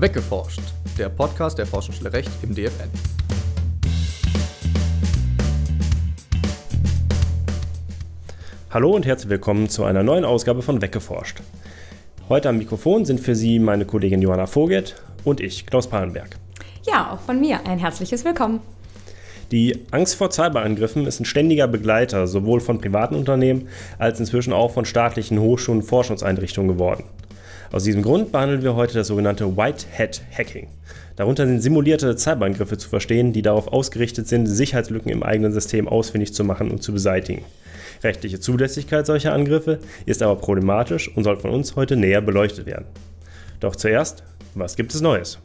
Weggeforscht, der Podcast der Forschungsstelle Recht im DFN. Hallo und herzlich willkommen zu einer neuen Ausgabe von Weggeforscht. Heute am Mikrofon sind für Sie meine Kollegin Johanna Vogelt und ich, Klaus Pallenberg. Ja, auch von mir ein herzliches Willkommen. Die Angst vor Cyberangriffen ist ein ständiger Begleiter sowohl von privaten Unternehmen als inzwischen auch von staatlichen Hochschulen und Forschungseinrichtungen geworden. Aus diesem Grund behandeln wir heute das sogenannte White Hat Hacking. Darunter sind simulierte Cyberangriffe zu verstehen, die darauf ausgerichtet sind, Sicherheitslücken im eigenen System ausfindig zu machen und zu beseitigen. Rechtliche Zulässigkeit solcher Angriffe ist aber problematisch und soll von uns heute näher beleuchtet werden. Doch zuerst, was gibt es Neues?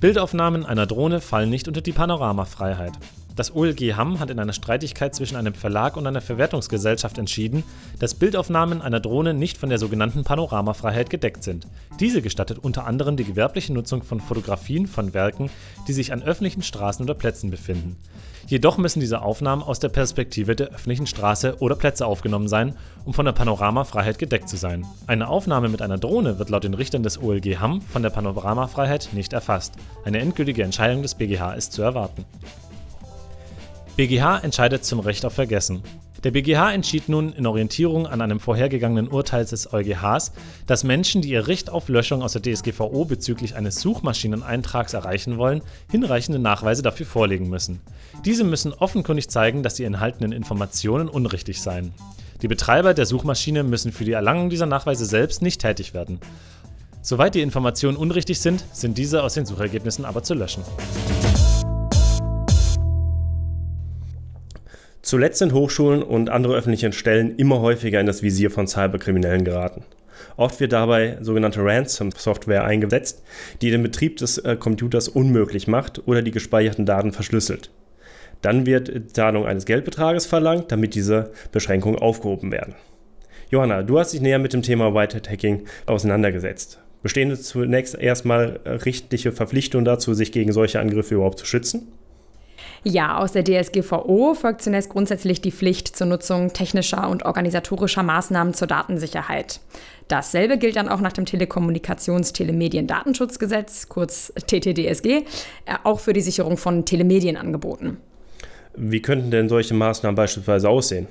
Bildaufnahmen einer Drohne fallen nicht unter die Panoramafreiheit. Das OLG Hamm hat in einer Streitigkeit zwischen einem Verlag und einer Verwertungsgesellschaft entschieden, dass Bildaufnahmen einer Drohne nicht von der sogenannten Panoramafreiheit gedeckt sind. Diese gestattet unter anderem die gewerbliche Nutzung von Fotografien von Werken, die sich an öffentlichen Straßen oder Plätzen befinden. Jedoch müssen diese Aufnahmen aus der Perspektive der öffentlichen Straße oder Plätze aufgenommen sein, um von der Panoramafreiheit gedeckt zu sein. Eine Aufnahme mit einer Drohne wird laut den Richtern des OLG Hamm von der Panoramafreiheit nicht erfasst. Eine endgültige Entscheidung des BGH ist zu erwarten. BGH entscheidet zum Recht auf Vergessen. Der BGH entschied nun in Orientierung an einem vorhergegangenen Urteil des EuGHs, dass Menschen, die ihr Recht auf Löschung aus der DSGVO bezüglich eines Suchmaschineneintrags erreichen wollen, hinreichende Nachweise dafür vorlegen müssen. Diese müssen offenkundig zeigen, dass die enthaltenen Informationen unrichtig seien. Die Betreiber der Suchmaschine müssen für die Erlangung dieser Nachweise selbst nicht tätig werden. Soweit die Informationen unrichtig sind, sind diese aus den Suchergebnissen aber zu löschen. Zuletzt sind Hochschulen und andere öffentliche Stellen immer häufiger in das Visier von Cyberkriminellen geraten. Oft wird dabei sogenannte Ransom-Software eingesetzt, die den Betrieb des äh, Computers unmöglich macht oder die gespeicherten Daten verschlüsselt. Dann wird Zahlung eines Geldbetrages verlangt, damit diese Beschränkungen aufgehoben werden. Johanna, du hast dich näher mit dem Thema Whitehead Hacking auseinandergesetzt. Bestehen zunächst erstmal rechtliche Verpflichtungen dazu, sich gegen solche Angriffe überhaupt zu schützen? Ja, aus der DSGVO folgt zunächst grundsätzlich die Pflicht zur Nutzung technischer und organisatorischer Maßnahmen zur Datensicherheit. Dasselbe gilt dann auch nach dem Telekommunikations-Telemedien-Datenschutzgesetz, kurz TTDSG, äh, auch für die Sicherung von Telemedienangeboten. Wie könnten denn solche Maßnahmen beispielsweise aussehen?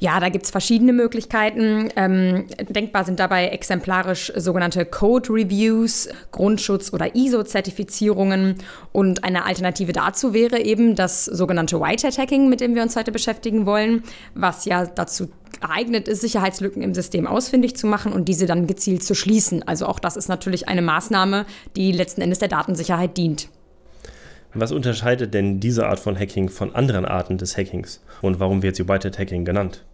Ja, da gibt es verschiedene Möglichkeiten. Ähm, denkbar sind dabei exemplarisch sogenannte Code Reviews, Grundschutz- oder ISO-Zertifizierungen. Und eine Alternative dazu wäre eben das sogenannte Whitehead-Hacking, mit dem wir uns heute beschäftigen wollen, was ja dazu geeignet ist, Sicherheitslücken im System ausfindig zu machen und diese dann gezielt zu schließen. Also auch das ist natürlich eine Maßnahme, die letzten Endes der Datensicherheit dient. Was unterscheidet denn diese Art von Hacking von anderen Arten des Hackings? Und warum wird sie Whitehead Hacking genannt?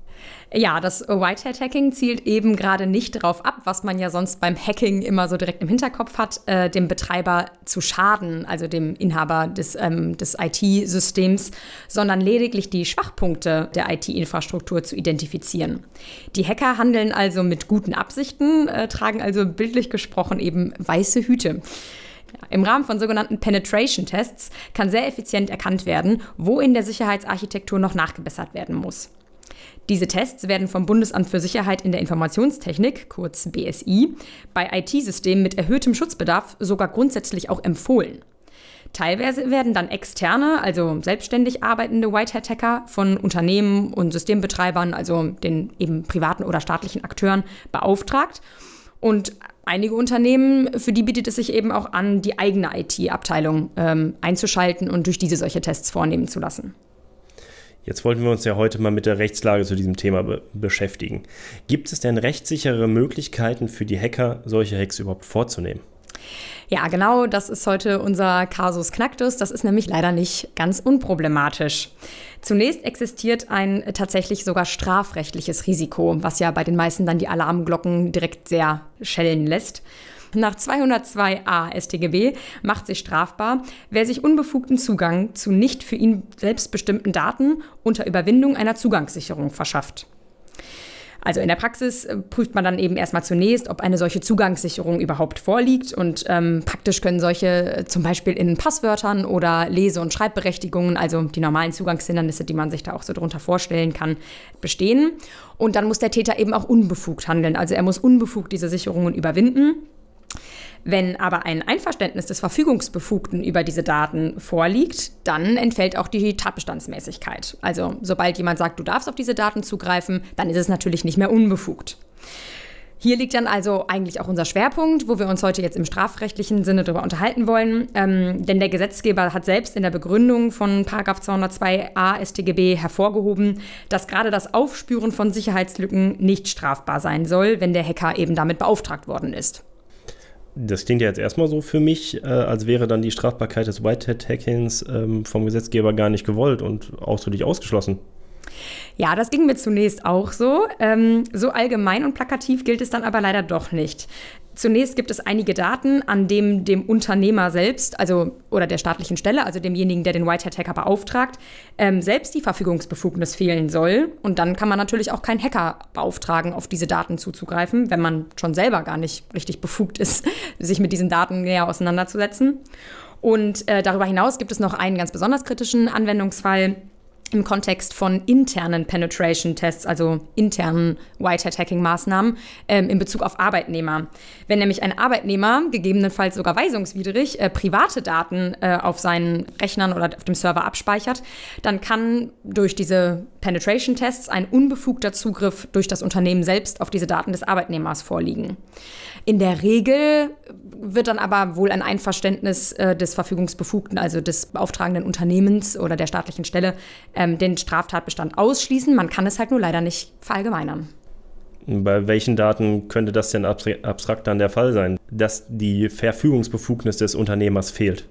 Ja, das Whitehead Hacking zielt eben gerade nicht darauf ab, was man ja sonst beim Hacking immer so direkt im Hinterkopf hat, äh, dem Betreiber zu schaden, also dem Inhaber des, ähm, des IT-Systems, sondern lediglich die Schwachpunkte der IT-Infrastruktur zu identifizieren. Die Hacker handeln also mit guten Absichten, äh, tragen also bildlich gesprochen eben weiße Hüte. Im Rahmen von sogenannten Penetration-Tests kann sehr effizient erkannt werden, wo in der Sicherheitsarchitektur noch nachgebessert werden muss. Diese Tests werden vom Bundesamt für Sicherheit in der Informationstechnik, kurz BSI, bei IT-Systemen mit erhöhtem Schutzbedarf sogar grundsätzlich auch empfohlen. Teilweise werden dann externe, also selbstständig arbeitende Whitehead-Hacker von Unternehmen und Systembetreibern, also den eben privaten oder staatlichen Akteuren, beauftragt. Und einige Unternehmen, für die bietet es sich eben auch an, die eigene IT-Abteilung ähm, einzuschalten und durch diese solche Tests vornehmen zu lassen. Jetzt wollten wir uns ja heute mal mit der Rechtslage zu diesem Thema be beschäftigen. Gibt es denn rechtssichere Möglichkeiten für die Hacker, solche Hacks überhaupt vorzunehmen? Ja, genau, das ist heute unser Kasus Knacktus. Das ist nämlich leider nicht ganz unproblematisch. Zunächst existiert ein tatsächlich sogar strafrechtliches Risiko, was ja bei den meisten dann die Alarmglocken direkt sehr schellen lässt. Nach 202a StGB macht sich strafbar, wer sich unbefugten Zugang zu nicht für ihn selbstbestimmten Daten unter Überwindung einer Zugangssicherung verschafft. Also in der Praxis äh, prüft man dann eben erstmal zunächst, ob eine solche Zugangssicherung überhaupt vorliegt. Und ähm, praktisch können solche äh, zum Beispiel in Passwörtern oder Lese- und Schreibberechtigungen, also die normalen Zugangshindernisse, die man sich da auch so drunter vorstellen kann, bestehen. Und dann muss der Täter eben auch unbefugt handeln. Also er muss unbefugt diese Sicherungen überwinden. Wenn aber ein Einverständnis des Verfügungsbefugten über diese Daten vorliegt, dann entfällt auch die Tatbestandsmäßigkeit. Also sobald jemand sagt, du darfst auf diese Daten zugreifen, dann ist es natürlich nicht mehr unbefugt. Hier liegt dann also eigentlich auch unser Schwerpunkt, wo wir uns heute jetzt im strafrechtlichen Sinne darüber unterhalten wollen. Ähm, denn der Gesetzgeber hat selbst in der Begründung von 202a StGB hervorgehoben, dass gerade das Aufspüren von Sicherheitslücken nicht strafbar sein soll, wenn der Hacker eben damit beauftragt worden ist. Das klingt ja jetzt erstmal so für mich, äh, als wäre dann die Strafbarkeit des Whitehead-Hackings ähm, vom Gesetzgeber gar nicht gewollt und ausdrücklich ausgeschlossen. Ja, das ging mir zunächst auch so. Ähm, so allgemein und plakativ gilt es dann aber leider doch nicht. Zunächst gibt es einige Daten, an denen dem Unternehmer selbst, also oder der staatlichen Stelle, also demjenigen, der den Whitehead-Hacker beauftragt, ähm, selbst die Verfügungsbefugnis fehlen soll. Und dann kann man natürlich auch keinen Hacker beauftragen, auf diese Daten zuzugreifen, wenn man schon selber gar nicht richtig befugt ist, sich mit diesen Daten näher auseinanderzusetzen. Und äh, darüber hinaus gibt es noch einen ganz besonders kritischen Anwendungsfall im Kontext von internen Penetration-Tests, also internen White-Hat-Hacking-Maßnahmen ähm, in Bezug auf Arbeitnehmer. Wenn nämlich ein Arbeitnehmer, gegebenenfalls sogar weisungswidrig, äh, private Daten äh, auf seinen Rechnern oder auf dem Server abspeichert, dann kann durch diese Penetration-Tests ein unbefugter Zugriff durch das Unternehmen selbst auf diese Daten des Arbeitnehmers vorliegen. In der Regel wird dann aber wohl ein Einverständnis äh, des Verfügungsbefugten, also des beauftragenden Unternehmens oder der staatlichen Stelle, ähm, den Straftatbestand ausschließen. Man kann es halt nur leider nicht verallgemeinern. Bei welchen Daten könnte das denn abstrakt dann der Fall sein, dass die Verfügungsbefugnis des Unternehmers fehlt?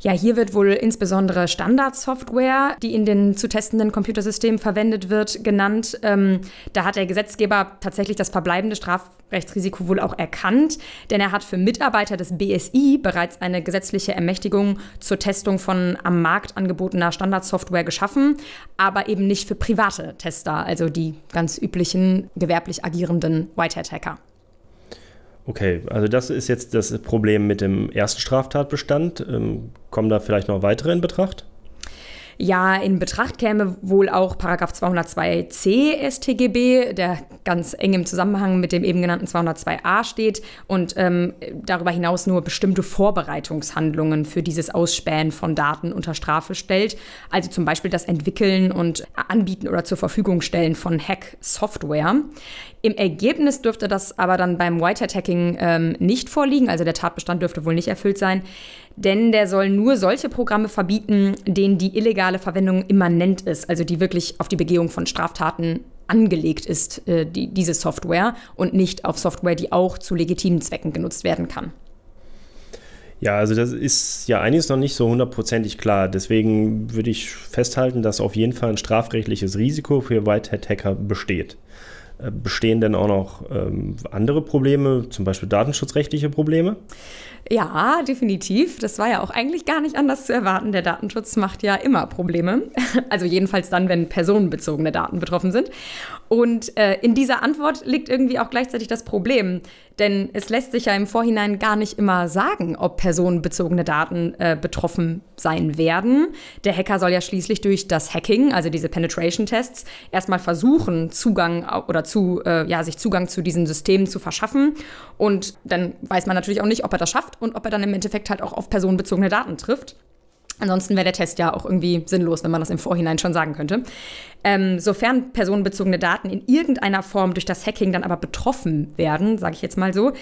Ja, hier wird wohl insbesondere Standardsoftware, die in den zu testenden Computersystemen verwendet wird, genannt. Ähm, da hat der Gesetzgeber tatsächlich das verbleibende Strafrechtsrisiko wohl auch erkannt, denn er hat für Mitarbeiter des BSI bereits eine gesetzliche Ermächtigung zur Testung von am Markt angebotener Standardsoftware geschaffen, aber eben nicht für private Tester, also die ganz üblichen gewerblich agierenden Whitehead-Hacker. Okay, also das ist jetzt das Problem mit dem ersten Straftatbestand. Ähm, kommen da vielleicht noch weitere in Betracht? Ja, in Betracht käme wohl auch Paragraph 202c StGB, der ganz eng im Zusammenhang mit dem eben genannten 202a steht und ähm, darüber hinaus nur bestimmte Vorbereitungshandlungen für dieses Ausspähen von Daten unter Strafe stellt. Also zum Beispiel das Entwickeln und Anbieten oder zur Verfügung stellen von Hack-Software. Im Ergebnis dürfte das aber dann beim Whitehead-Hacking ähm, nicht vorliegen, also der Tatbestand dürfte wohl nicht erfüllt sein denn der soll nur solche Programme verbieten, denen die illegale Verwendung immanent ist, also die wirklich auf die Begehung von Straftaten angelegt ist, äh, die, diese Software, und nicht auf Software, die auch zu legitimen Zwecken genutzt werden kann. Ja, also das ist ja einiges noch nicht so hundertprozentig klar. Deswegen würde ich festhalten, dass auf jeden Fall ein strafrechtliches Risiko für Whitehead-Hacker besteht. Bestehen denn auch noch ähm, andere Probleme, zum Beispiel datenschutzrechtliche Probleme? Ja, definitiv. Das war ja auch eigentlich gar nicht anders zu erwarten. Der Datenschutz macht ja immer Probleme. Also jedenfalls dann, wenn personenbezogene Daten betroffen sind. Und äh, in dieser Antwort liegt irgendwie auch gleichzeitig das Problem. Denn es lässt sich ja im Vorhinein gar nicht immer sagen, ob personenbezogene Daten äh, betroffen sein werden. Der Hacker soll ja schließlich durch das Hacking, also diese Penetration-Tests, erstmal versuchen, Zugang oder zu, äh, ja, sich Zugang zu diesen Systemen zu verschaffen. Und dann weiß man natürlich auch nicht, ob er das schafft und ob er dann im Endeffekt halt auch auf personenbezogene Daten trifft. Ansonsten wäre der Test ja auch irgendwie sinnlos, wenn man das im Vorhinein schon sagen könnte. Ähm, sofern personenbezogene Daten in irgendeiner Form durch das Hacking dann aber betroffen werden, sage ich jetzt mal so,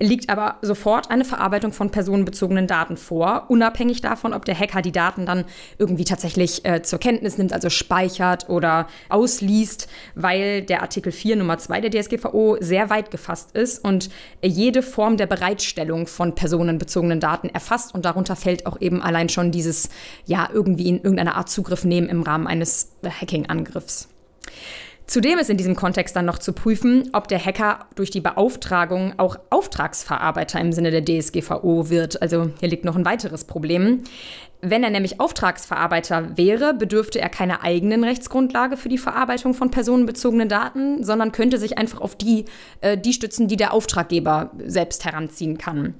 liegt aber sofort eine Verarbeitung von personenbezogenen Daten vor, unabhängig davon, ob der Hacker die Daten dann irgendwie tatsächlich äh, zur Kenntnis nimmt, also speichert oder ausliest, weil der Artikel 4 Nummer 2 der DSGVO sehr weit gefasst ist und jede Form der Bereitstellung von personenbezogenen Daten erfasst und darunter fällt auch eben allein schon dieses, ja, irgendwie in irgendeiner Art Zugriff nehmen im Rahmen eines Hacking-Angriffs. Zudem ist in diesem Kontext dann noch zu prüfen, ob der Hacker durch die Beauftragung auch Auftragsverarbeiter im Sinne der DSGVO wird. Also hier liegt noch ein weiteres Problem. Wenn er nämlich Auftragsverarbeiter wäre, bedürfte er keiner eigenen Rechtsgrundlage für die Verarbeitung von personenbezogenen Daten, sondern könnte sich einfach auf die, äh, die stützen, die der Auftraggeber selbst heranziehen kann.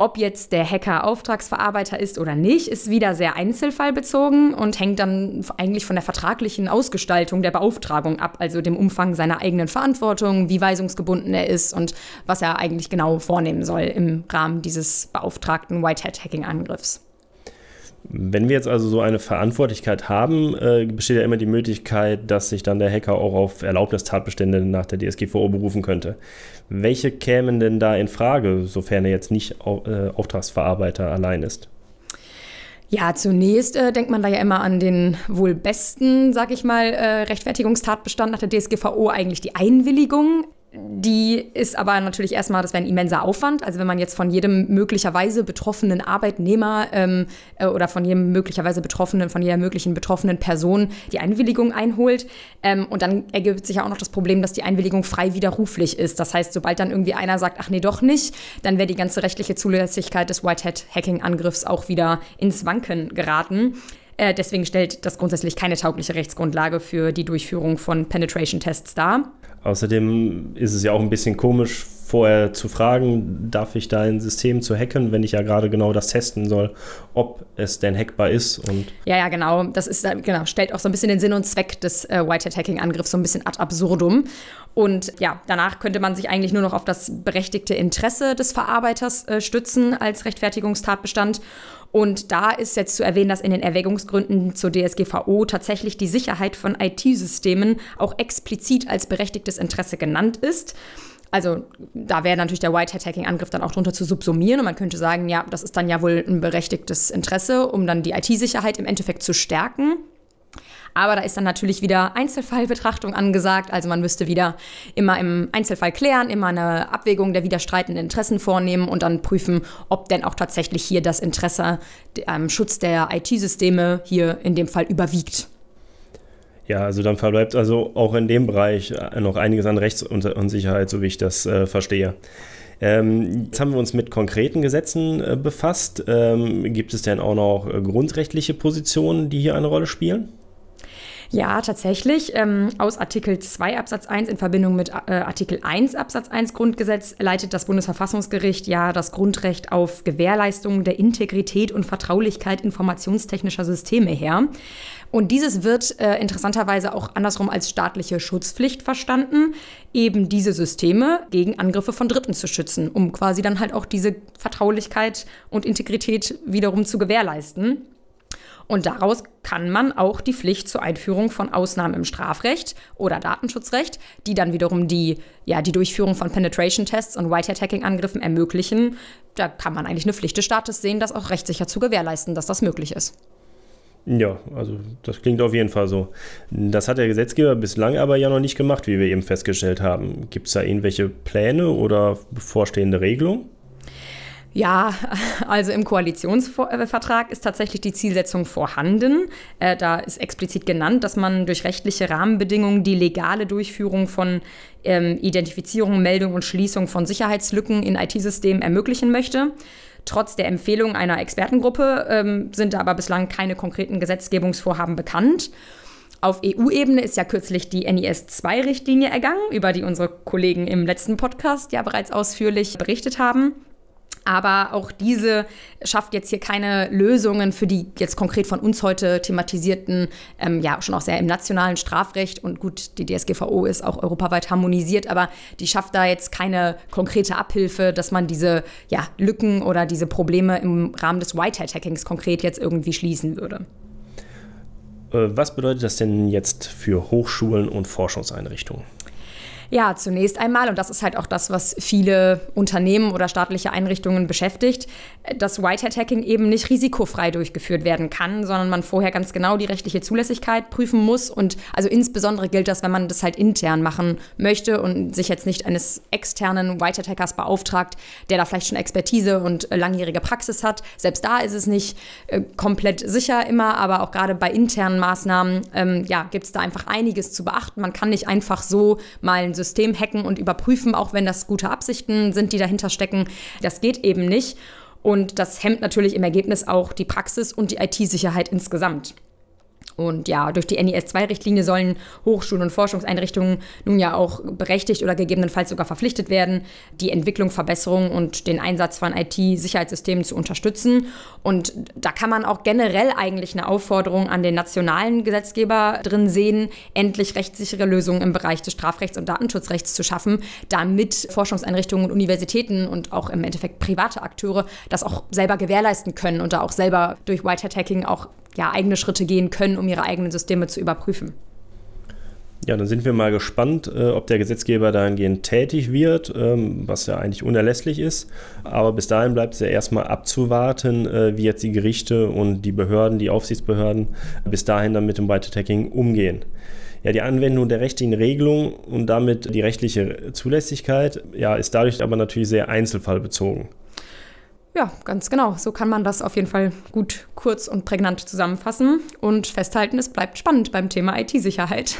Ob jetzt der Hacker Auftragsverarbeiter ist oder nicht, ist wieder sehr einzelfallbezogen und hängt dann eigentlich von der vertraglichen Ausgestaltung der Beauftragung ab, also dem Umfang seiner eigenen Verantwortung, wie weisungsgebunden er ist und was er eigentlich genau vornehmen soll im Rahmen dieses beauftragten Whitehead-Hacking-Angriffs. Wenn wir jetzt also so eine Verantwortlichkeit haben, äh, besteht ja immer die Möglichkeit, dass sich dann der Hacker auch auf Erlaubnistatbestände nach der DSGVO berufen könnte. Welche kämen denn da in Frage, sofern er jetzt nicht äh, Auftragsverarbeiter allein ist? Ja, zunächst äh, denkt man da ja immer an den wohl besten, sag ich mal, äh, Rechtfertigungstatbestand nach der DSGVO, eigentlich die Einwilligung. Die ist aber natürlich erstmal, das wäre ein immenser Aufwand. Also wenn man jetzt von jedem möglicherweise betroffenen Arbeitnehmer ähm, äh, oder von jedem möglicherweise betroffenen, von jeder möglichen betroffenen Person die Einwilligung einholt. Ähm, und dann ergibt sich ja auch noch das Problem, dass die Einwilligung frei widerruflich ist. Das heißt, sobald dann irgendwie einer sagt, ach nee, doch nicht, dann wäre die ganze rechtliche Zulässigkeit des Whitehead-Hacking-Angriffs auch wieder ins Wanken geraten. Äh, deswegen stellt das grundsätzlich keine taugliche Rechtsgrundlage für die Durchführung von Penetration-Tests dar. Außerdem ist es ja auch ein bisschen komisch, vorher zu fragen, darf ich da ein System zu hacken, wenn ich ja gerade genau das testen soll, ob es denn hackbar ist. Und ja, ja, genau. Das ist genau, stellt auch so ein bisschen den Sinn und Zweck des äh, Whitehead-Hacking-Angriffs so ein bisschen ad absurdum. Und ja, danach könnte man sich eigentlich nur noch auf das berechtigte Interesse des Verarbeiters äh, stützen als Rechtfertigungstatbestand. Und da ist jetzt zu erwähnen, dass in den Erwägungsgründen zur DSGVO tatsächlich die Sicherheit von IT-Systemen auch explizit als berechtigtes Interesse genannt ist. Also da wäre natürlich der Whitehead-Hacking-Angriff dann auch drunter zu subsumieren und man könnte sagen, ja, das ist dann ja wohl ein berechtigtes Interesse, um dann die IT-Sicherheit im Endeffekt zu stärken. Aber da ist dann natürlich wieder Einzelfallbetrachtung angesagt. Also man müsste wieder immer im Einzelfall klären, immer eine Abwägung der widerstreitenden Interessen vornehmen und dann prüfen, ob denn auch tatsächlich hier das Interesse am Schutz der IT-Systeme hier in dem Fall überwiegt. Ja, also dann verbleibt also auch in dem Bereich noch einiges an Rechtsunsicherheit, so wie ich das äh, verstehe. Ähm, jetzt haben wir uns mit konkreten Gesetzen äh, befasst. Ähm, gibt es denn auch noch äh, grundrechtliche Positionen, die hier eine Rolle spielen? Ja, tatsächlich. Ähm, aus Artikel 2 Absatz 1 in Verbindung mit äh, Artikel 1 Absatz 1 Grundgesetz leitet das Bundesverfassungsgericht ja das Grundrecht auf Gewährleistung der Integrität und Vertraulichkeit informationstechnischer Systeme her. Und dieses wird äh, interessanterweise auch andersrum als staatliche Schutzpflicht verstanden, eben diese Systeme gegen Angriffe von Dritten zu schützen, um quasi dann halt auch diese Vertraulichkeit und Integrität wiederum zu gewährleisten. Und daraus kann man auch die Pflicht zur Einführung von Ausnahmen im Strafrecht oder Datenschutzrecht, die dann wiederum die, ja, die Durchführung von Penetration-Tests und Whitehead-Hacking-Angriffen ermöglichen. Da kann man eigentlich eine Pflicht des Staates sehen, das auch rechtssicher zu gewährleisten, dass das möglich ist. Ja, also das klingt auf jeden Fall so. Das hat der Gesetzgeber bislang aber ja noch nicht gemacht, wie wir eben festgestellt haben. Gibt es da irgendwelche Pläne oder bevorstehende Regelungen? Ja, also im Koalitionsvertrag ist tatsächlich die Zielsetzung vorhanden. Äh, da ist explizit genannt, dass man durch rechtliche Rahmenbedingungen die legale Durchführung von ähm, Identifizierung, Meldung und Schließung von Sicherheitslücken in IT-Systemen ermöglichen möchte. Trotz der Empfehlung einer Expertengruppe ähm, sind aber bislang keine konkreten Gesetzgebungsvorhaben bekannt. Auf EU-Ebene ist ja kürzlich die NIS-2-Richtlinie ergangen, über die unsere Kollegen im letzten Podcast ja bereits ausführlich berichtet haben. Aber auch diese schafft jetzt hier keine Lösungen für die jetzt konkret von uns heute thematisierten, ähm, ja schon auch sehr im nationalen Strafrecht und gut, die DSGVO ist auch europaweit harmonisiert, aber die schafft da jetzt keine konkrete Abhilfe, dass man diese ja, Lücken oder diese Probleme im Rahmen des Whitehead-Hackings konkret jetzt irgendwie schließen würde. Äh, was bedeutet das denn jetzt für Hochschulen und Forschungseinrichtungen? Ja, zunächst einmal, und das ist halt auch das, was viele Unternehmen oder staatliche Einrichtungen beschäftigt, dass Whitehead-Hacking eben nicht risikofrei durchgeführt werden kann, sondern man vorher ganz genau die rechtliche Zulässigkeit prüfen muss. Und also insbesondere gilt das, wenn man das halt intern machen möchte und sich jetzt nicht eines externen Whitehead-Hackers beauftragt, der da vielleicht schon Expertise und langjährige Praxis hat. Selbst da ist es nicht äh, komplett sicher immer, aber auch gerade bei internen Maßnahmen ähm, ja, gibt es da einfach einiges zu beachten. Man kann nicht einfach so mal ein System hacken und überprüfen, auch wenn das gute Absichten sind, die dahinter stecken. Das geht eben nicht. Und das hemmt natürlich im Ergebnis auch die Praxis und die IT-Sicherheit insgesamt. Und ja, durch die NIS-2-Richtlinie sollen Hochschulen und Forschungseinrichtungen nun ja auch berechtigt oder gegebenenfalls sogar verpflichtet werden, die Entwicklung, Verbesserung und den Einsatz von IT-Sicherheitssystemen zu unterstützen. Und da kann man auch generell eigentlich eine Aufforderung an den nationalen Gesetzgeber drin sehen, endlich rechtssichere Lösungen im Bereich des Strafrechts und Datenschutzrechts zu schaffen, damit Forschungseinrichtungen und Universitäten und auch im Endeffekt private Akteure das auch selber gewährleisten können und da auch selber durch White Hat Hacking auch ja, eigene Schritte gehen können, um ihre eigenen Systeme zu überprüfen. Ja, dann sind wir mal gespannt, äh, ob der Gesetzgeber dahingehend tätig wird, ähm, was ja eigentlich unerlässlich ist. Aber bis dahin bleibt es ja erstmal abzuwarten, äh, wie jetzt die Gerichte und die Behörden, die Aufsichtsbehörden bis dahin dann mit dem White Attacking umgehen. Ja, die Anwendung der rechtlichen Regelung und damit die rechtliche Zulässigkeit ja, ist dadurch aber natürlich sehr einzelfallbezogen. Ja, ganz genau. So kann man das auf jeden Fall gut, kurz und prägnant zusammenfassen und festhalten, es bleibt spannend beim Thema IT-Sicherheit.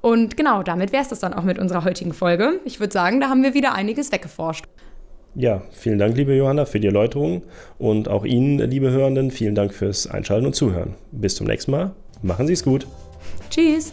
Und genau, damit wäre es das dann auch mit unserer heutigen Folge. Ich würde sagen, da haben wir wieder einiges weggeforscht. Ja, vielen Dank, liebe Johanna, für die Erläuterung und auch Ihnen, liebe Hörenden, vielen Dank fürs Einschalten und Zuhören. Bis zum nächsten Mal. Machen Sie es gut. Tschüss.